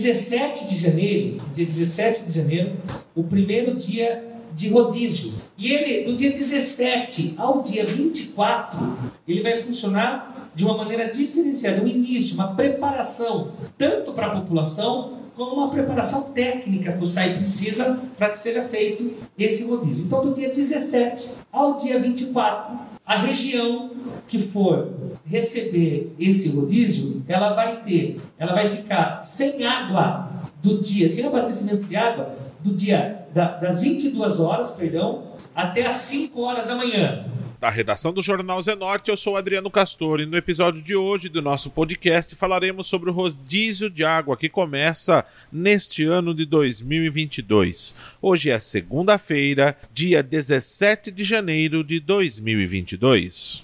Inicia-se no dia 17 de janeiro, dia 17 de janeiro, o primeiro dia de rodízio. E ele, do dia 17 ao dia 24, ele vai funcionar de uma maneira diferenciada, um início, uma preparação, tanto para a população como uma preparação técnica que o SAI precisa para que seja feito esse rodízio. Então, do dia 17 ao dia 24, a região que for receber esse rodízio, ela vai ter, ela vai ficar sem água do dia, sem abastecimento de água, do dia da, das 22 horas, perdão, até as 5 horas da manhã. Da redação do Jornal Zenorte, eu sou Adriano Castor e no episódio de hoje do nosso podcast falaremos sobre o rodízio de água que começa neste ano de 2022. Hoje é segunda-feira, dia 17 de janeiro de 2022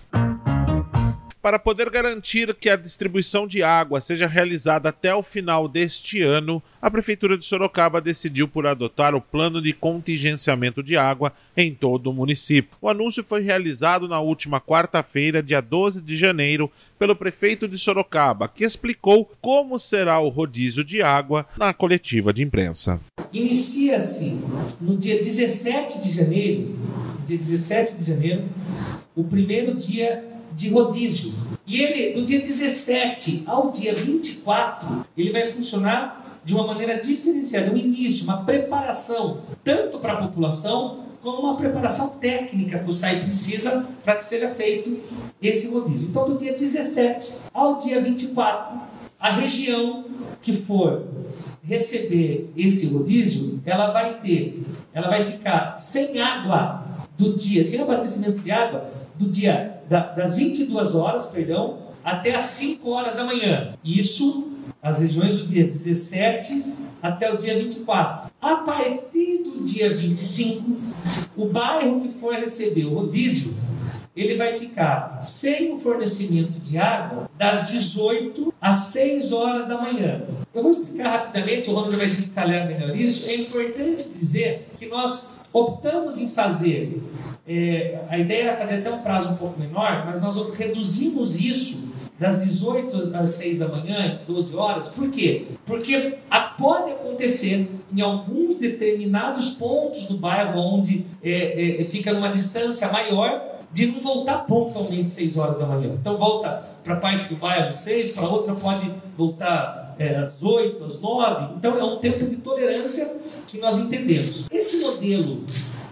para poder garantir que a distribuição de água seja realizada até o final deste ano, a Prefeitura de Sorocaba decidiu por adotar o plano de contingenciamento de água em todo o município. O anúncio foi realizado na última quarta-feira, dia 12 de janeiro, pelo prefeito de Sorocaba, que explicou como será o rodízio de água na coletiva de imprensa. Inicia-se no dia 17 de janeiro, dia 17 de janeiro, o primeiro dia de rodízio. E ele, do dia 17 ao dia 24, ele vai funcionar de uma maneira diferenciada, um início, uma preparação, tanto para a população como uma preparação técnica que o SAI precisa para que seja feito esse rodízio. Então, do dia 17 ao dia 24, a região que for receber esse rodízio, ela vai ter, ela vai ficar sem água do dia, sem abastecimento de água, do dia da, das 22 horas, perdão, até as 5 horas da manhã. Isso as regiões do dia 17 até o dia 24. A partir do dia 25, o bairro que for receber o rodízio, ele vai ficar sem o fornecimento de água das 18 às 6 horas da manhã. Eu vou explicar rapidamente, o Ronaldo vai detalhar melhor isso. É importante dizer que nós optamos em fazer é, a ideia era fazer até um prazo um pouco menor, mas nós reduzimos isso das 18 às 6 da manhã, 12 horas. Por quê? Porque pode acontecer em alguns determinados pontos do bairro onde é, é, fica numa distância maior de não voltar pontualmente 6 horas da manhã. Então volta para a parte do bairro 6, para outra pode voltar é, às 8, às 9. Então é um tempo de tolerância que nós entendemos. Esse modelo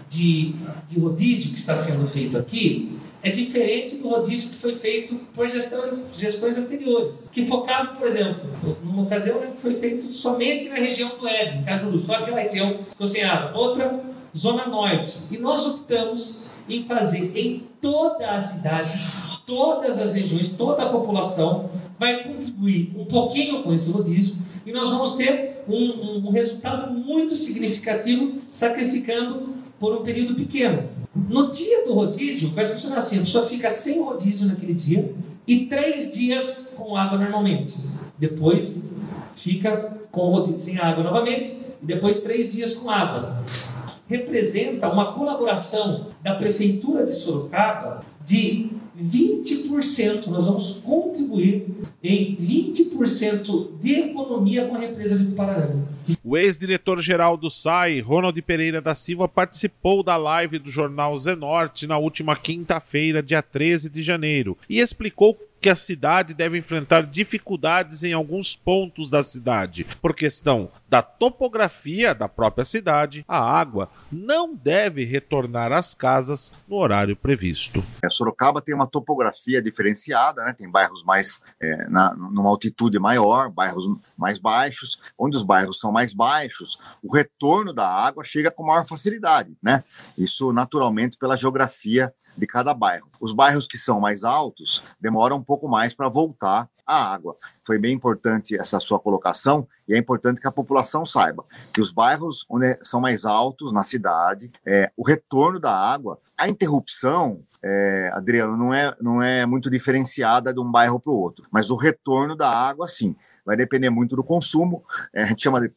de, de rodízio que está sendo feito aqui é diferente do rodízio que foi feito por gestão, gestões anteriores, que focava, por exemplo, numa ocasião que foi feito somente na região do Éden, Cajuru, só aquela região cozinhada, outra zona norte. E nós optamos em fazer em toda a cidade, todas as regiões, toda a população vai contribuir um pouquinho com esse rodízio e nós vamos ter um, um, um resultado muito significativo sacrificando por um período pequeno. No dia do rodízio, vai funcionar assim: a pessoa fica sem rodízio naquele dia e três dias com água normalmente. Depois fica com rodízio sem água novamente e depois três dias com água. Representa uma colaboração da Prefeitura de Sorocaba de 20%, nós vamos contribuir em 20% de economia com a represa de Tupararanga. O ex-diretor-geral do SAI, Ronald Pereira da Silva, participou da live do jornal Zenorte na última quinta-feira, dia 13 de janeiro, e explicou que a cidade deve enfrentar dificuldades em alguns pontos da cidade, por questão da topografia da própria cidade, a água não deve retornar às casas no horário previsto. É, Sorocaba tem uma topografia diferenciada, né? tem bairros mais é, na, numa altitude maior, bairros mais baixos, onde os bairros são mais baixos, o retorno da água chega com maior facilidade, né? Isso naturalmente pela geografia de cada bairro. Os bairros que são mais altos demoram um pouco mais para voltar a água. Foi bem importante essa sua colocação e é importante que a população saiba que os bairros onde são mais altos na cidade, é, o retorno da água, a interrupção, é, Adriano, não é, não é muito diferenciada de um bairro para o outro, mas o retorno da água, sim, vai depender muito do consumo, é, a gente chama de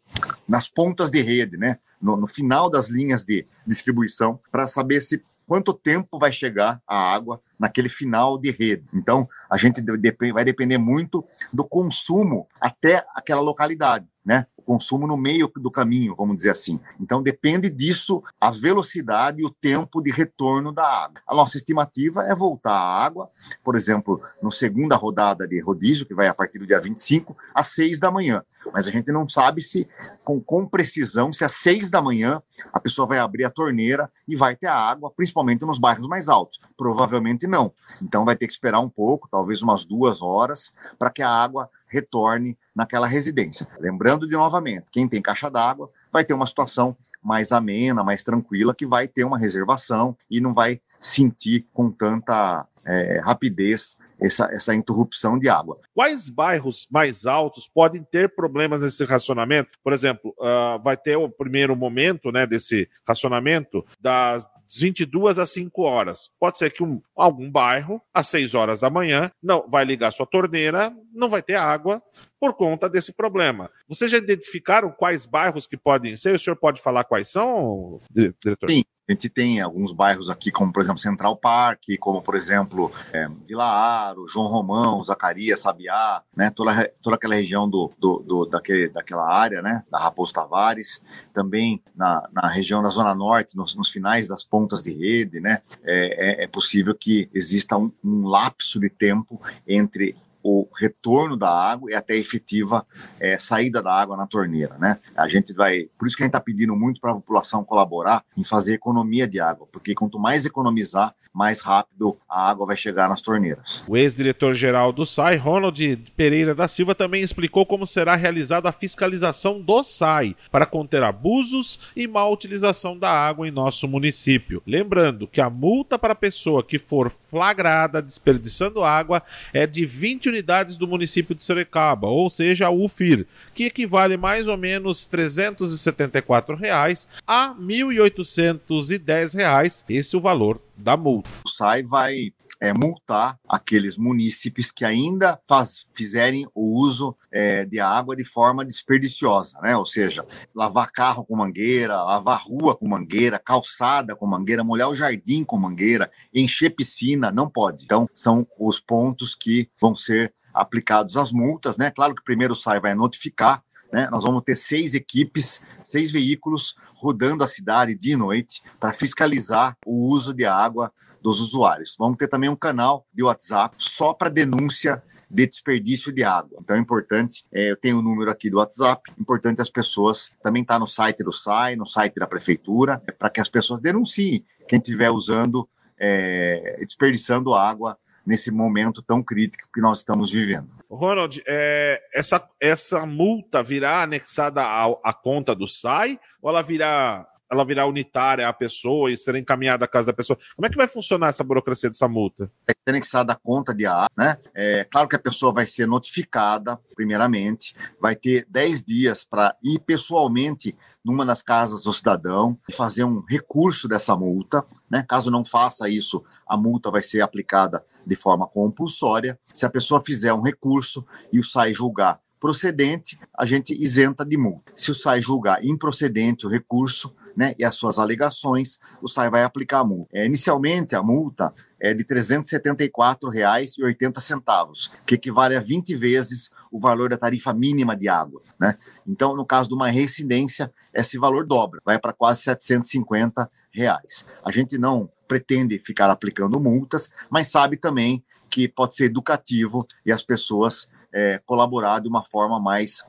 nas pontas de rede, né? No, no final das linhas de distribuição, para saber se quanto tempo vai chegar a água naquele final de rede. Então, a gente vai depender muito do consumo até aquela localidade, né? Consumo no meio do caminho, vamos dizer assim. Então, depende disso a velocidade e o tempo de retorno da água. A nossa estimativa é voltar a água, por exemplo, no segunda rodada de rodízio, que vai a partir do dia 25, às 6 da manhã. Mas a gente não sabe se, com, com precisão, se às 6 da manhã a pessoa vai abrir a torneira e vai ter água, principalmente nos bairros mais altos. Provavelmente não. Então vai ter que esperar um pouco, talvez umas duas horas, para que a água retorne naquela residência. Lembrando de novamente, quem tem caixa d'água vai ter uma situação mais amena, mais tranquila, que vai ter uma reservação e não vai sentir com tanta é, rapidez essa, essa interrupção de água. Quais bairros mais altos podem ter problemas nesse racionamento? Por exemplo, uh, vai ter o primeiro momento né, desse racionamento das 22 às 5 horas. Pode ser que um, algum bairro, às 6 horas da manhã, não vai ligar sua torneira, não vai ter água por conta desse problema. Vocês já identificaram quais bairros que podem ser? O senhor pode falar quais são, diretor? Sim, a gente tem alguns bairros aqui, como por exemplo Central Park, como por exemplo é, Vila Aro, João Romão, Zacarias, Sabiá, né, toda, toda aquela região do, do, do, daquele, daquela área, né, da Raposo Tavares, também na, na região da Zona Norte, nos, nos finais das pontas de rede, né, é, é, é possível que exista um, um lapso de tempo entre o retorno da água e até efetiva é, saída da água na torneira, né? A gente vai, por isso que a gente está pedindo muito para a população colaborar em fazer economia de água, porque quanto mais economizar, mais rápido a água vai chegar nas torneiras. O ex-diretor-geral do SAI, Ronald Pereira da Silva, também explicou como será realizada a fiscalização do SAI para conter abusos e má utilização da água em nosso município. Lembrando que a multa para a pessoa que for flagrada desperdiçando água é de 20 unidades do município de Sorocaba, ou seja, a UFIR, que equivale mais ou menos 374 reais a 1.810 reais. Esse é o valor da multa. O SAI vai é, multar aqueles munícipes que ainda faz, fizerem o uso é, de água de forma desperdiciosa, né? Ou seja, lavar carro com mangueira, lavar rua com mangueira, calçada com mangueira, molhar o jardim com mangueira, encher piscina, não pode. Então, são os pontos que vão ser aplicados as multas, né? Claro que primeiro SAI vai notificar, né? Nós vamos ter seis equipes, seis veículos rodando a cidade de noite para fiscalizar o uso de água dos usuários. Vamos ter também um canal de WhatsApp só para denúncia de desperdício de água. Então é importante, é, eu tenho o número aqui do WhatsApp, importante as pessoas, também está no site do SAI, no site da prefeitura, é para que as pessoas denunciem quem estiver usando, é, desperdiçando água nesse momento tão crítico que nós estamos vivendo. Ronald, é, essa, essa multa virá anexada à conta do SAI ou ela virá ela virar unitária a pessoa e ser encaminhada à casa da pessoa. Como é que vai funcionar essa burocracia dessa multa? É anexada a conta de A, né? É claro que a pessoa vai ser notificada, primeiramente, vai ter 10 dias para ir pessoalmente numa das casas do cidadão e fazer um recurso dessa multa, né? Caso não faça isso, a multa vai ser aplicada de forma compulsória. Se a pessoa fizer um recurso e o SAI julgar procedente, a gente isenta de multa. Se o SAI julgar improcedente o recurso, né, e as suas alegações, o SAI vai aplicar a multa. É, inicialmente, a multa é de R$ 374,80, que equivale a 20 vezes o valor da tarifa mínima de água. Né? Então, no caso de uma residência, esse valor dobra, vai para quase 750 reais. A gente não pretende ficar aplicando multas, mas sabe também que pode ser educativo e as pessoas é, colaborar de uma forma mais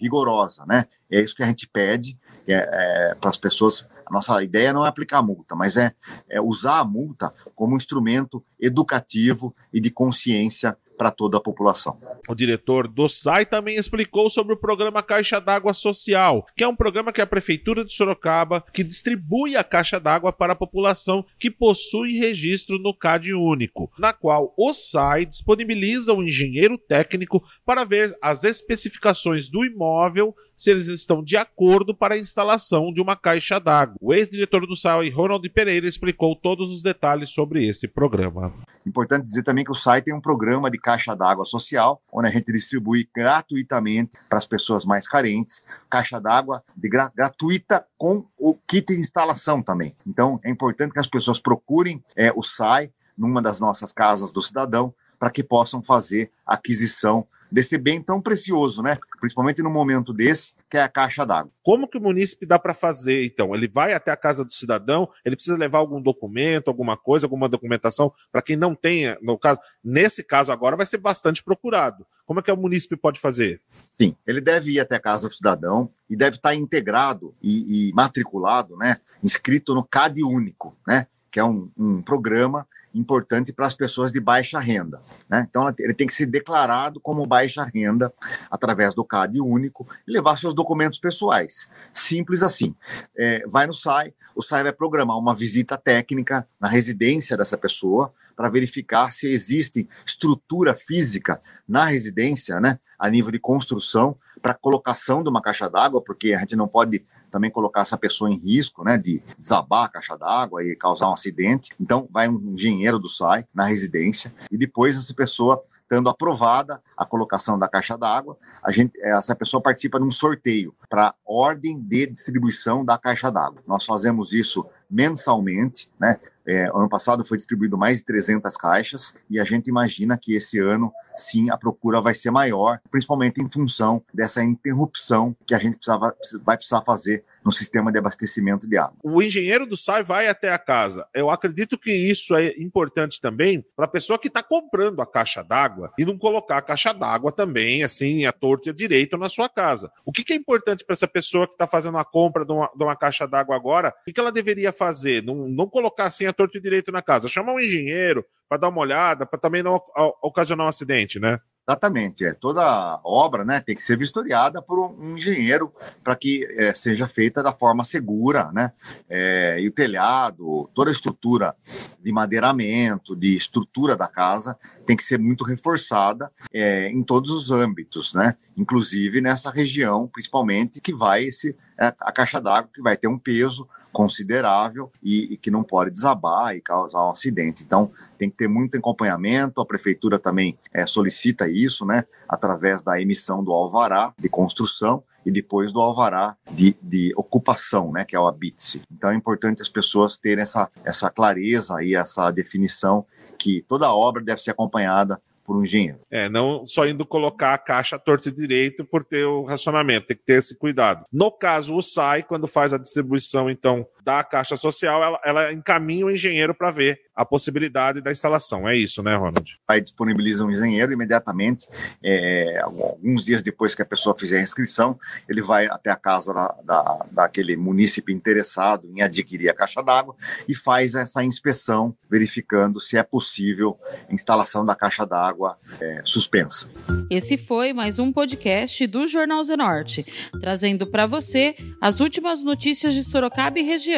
rigorosa, né? É isso que a gente pede é, é, para as pessoas. A nossa ideia não é aplicar multa, mas é, é usar a multa como instrumento educativo e de consciência para toda a população. O diretor do SAI também explicou sobre o programa Caixa d'Água Social, que é um programa que a Prefeitura de Sorocaba que distribui a caixa d'água para a população que possui registro no CAD único, na qual o SAI disponibiliza um engenheiro técnico para ver as especificações do imóvel se eles estão de acordo para a instalação de uma caixa d'água. O ex-diretor do SAI, Ronald Pereira, explicou todos os detalhes sobre esse programa. Importante dizer também que o site tem um programa de caixa d'água social, onde a gente distribui gratuitamente para as pessoas mais carentes, caixa d'água gra gratuita com o kit de instalação também. Então, é importante que as pessoas procurem é, o SAI numa das nossas casas do cidadão para que possam fazer aquisição desse bem tão precioso, né? Principalmente no momento desse, que é a caixa d'água. Como que o munícipe dá para fazer, então? Ele vai até a casa do cidadão, ele precisa levar algum documento, alguma coisa, alguma documentação, para quem não tenha, no caso, nesse caso agora vai ser bastante procurado. Como é que o munícipe pode fazer? Sim, ele deve ir até a casa do cidadão e deve estar integrado e, e matriculado, né? Inscrito no CAD Único, né? Que é um, um programa importante para as pessoas de baixa renda. Né? Então, ele tem que ser declarado como baixa renda através do CAD único e levar seus documentos pessoais. Simples assim. É, vai no SAI, o SAI vai programar uma visita técnica na residência dessa pessoa para verificar se existe estrutura física na residência, né, a nível de construção, para colocação de uma caixa d'água, porque a gente não pode também colocar essa pessoa em risco, né, de desabar a caixa d'água e causar um acidente. Então, vai um engenheiro do SAI na residência e depois essa pessoa estando aprovada a colocação da caixa d'água, a gente, essa pessoa participa de um sorteio para ordem de distribuição da caixa d'água. Nós fazemos isso mensalmente, né? É, ano passado foi distribuído mais de 300 caixas e a gente imagina que esse ano, sim, a procura vai ser maior, principalmente em função dessa interrupção que a gente precisava, vai precisar fazer no sistema de abastecimento de água. O engenheiro do SAI vai até a casa. Eu acredito que isso é importante também para a pessoa que está comprando a caixa d'água e não colocar a caixa d'água também, assim, a torta e a direito na sua casa. O que, que é importante para essa pessoa que está fazendo a compra de uma, de uma caixa d'água agora? O que, que ela deveria fazer? Não, não colocar assim a torto e direito na casa. Chamar um engenheiro para dar uma olhada, para também não ocasionar um acidente, né? Exatamente, é. Toda obra né, tem que ser vistoriada por um engenheiro para que é, seja feita da forma segura, né? É, e o telhado, toda a estrutura de madeiramento, de estrutura da casa, tem que ser muito reforçada é, em todos os âmbitos, né? Inclusive nessa região, principalmente, que vai esse, é, a caixa d'água, que vai ter um peso considerável e, e, que não pode desabar e causar um acidente. Então, tem que ter muito acompanhamento. A prefeitura também é, solicita isso, né, através da emissão do alvará de construção e depois do alvará de, de ocupação, né, que é o ABITSE. Então, é importante as pessoas terem essa, essa clareza e essa definição que toda obra deve ser acompanhada por um engenheiro. É, não só indo colocar a caixa torta e direito por ter o racionamento, tem que ter esse cuidado. No caso, o SAI, quando faz a distribuição, então, da caixa social, ela, ela encaminha o engenheiro para ver a possibilidade da instalação. É isso, né, Ronald? Aí disponibiliza um engenheiro imediatamente, é, alguns dias depois que a pessoa fizer a inscrição, ele vai até a casa da, da, daquele munícipe interessado em adquirir a caixa d'água e faz essa inspeção, verificando se é possível a instalação da caixa d'água é, suspensa. Esse foi mais um podcast do Jornal Zenorte, trazendo para você as últimas notícias de Sorocaba e região